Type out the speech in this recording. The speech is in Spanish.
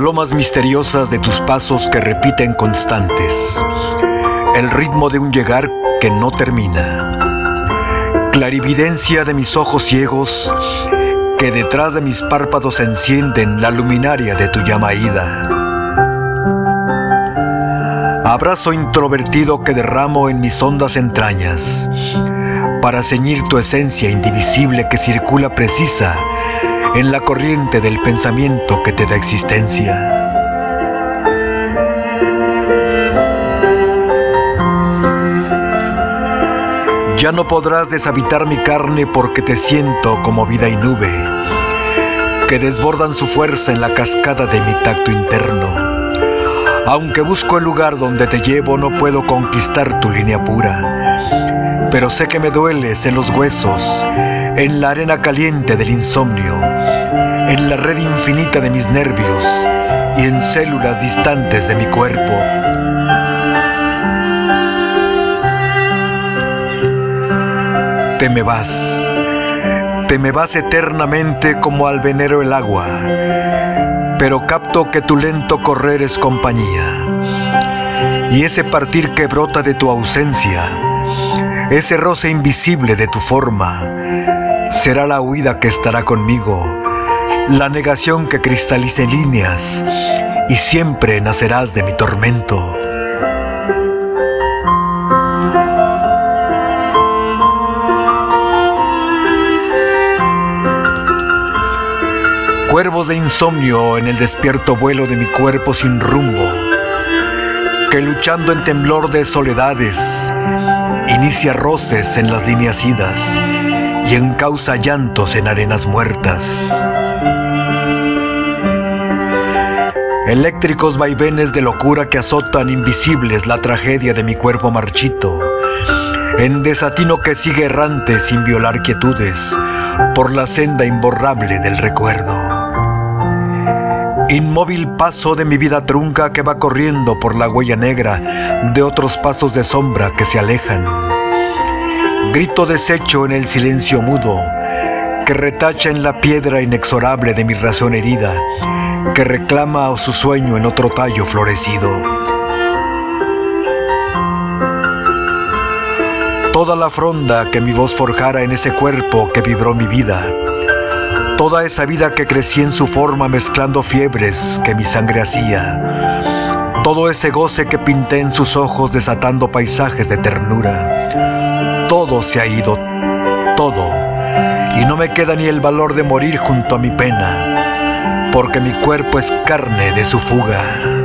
palomas misteriosas de tus pasos que repiten constantes, el ritmo de un llegar que no termina, clarividencia de mis ojos ciegos que detrás de mis párpados encienden la luminaria de tu llama ida. Abrazo introvertido que derramo en mis hondas entrañas para ceñir tu esencia indivisible que circula precisa en la corriente del pensamiento que te da existencia. Ya no podrás deshabitar mi carne porque te siento como vida y nube, que desbordan su fuerza en la cascada de mi tacto interno. Aunque busco el lugar donde te llevo, no puedo conquistar tu línea pura, pero sé que me dueles en los huesos, en la arena caliente del insomnio, en la red infinita de mis nervios y en células distantes de mi cuerpo. Te me vas, te me vas eternamente como al venero el agua, pero capto que tu lento correr es compañía. Y ese partir que brota de tu ausencia, ese roce invisible de tu forma, será la huida que estará conmigo, la negación que cristalice líneas, y siempre nacerás de mi tormento. Cuervos de insomnio en el despierto vuelo de mi cuerpo sin rumbo, que luchando en temblor de soledades, inicia roces en las líneas idas y encausa llantos en arenas muertas. Eléctricos vaivenes de locura que azotan invisibles la tragedia de mi cuerpo marchito, en desatino que sigue errante sin violar quietudes por la senda imborrable del recuerdo. Inmóvil paso de mi vida trunca que va corriendo por la huella negra de otros pasos de sombra que se alejan grito deshecho en el silencio mudo, que retacha en la piedra inexorable de mi razón herida, que reclama su sueño en otro tallo florecido. Toda la fronda que mi voz forjara en ese cuerpo que vibró mi vida, toda esa vida que crecí en su forma mezclando fiebres que mi sangre hacía, todo ese goce que pinté en sus ojos desatando paisajes de ternura. Todo se ha ido, todo, y no me queda ni el valor de morir junto a mi pena, porque mi cuerpo es carne de su fuga.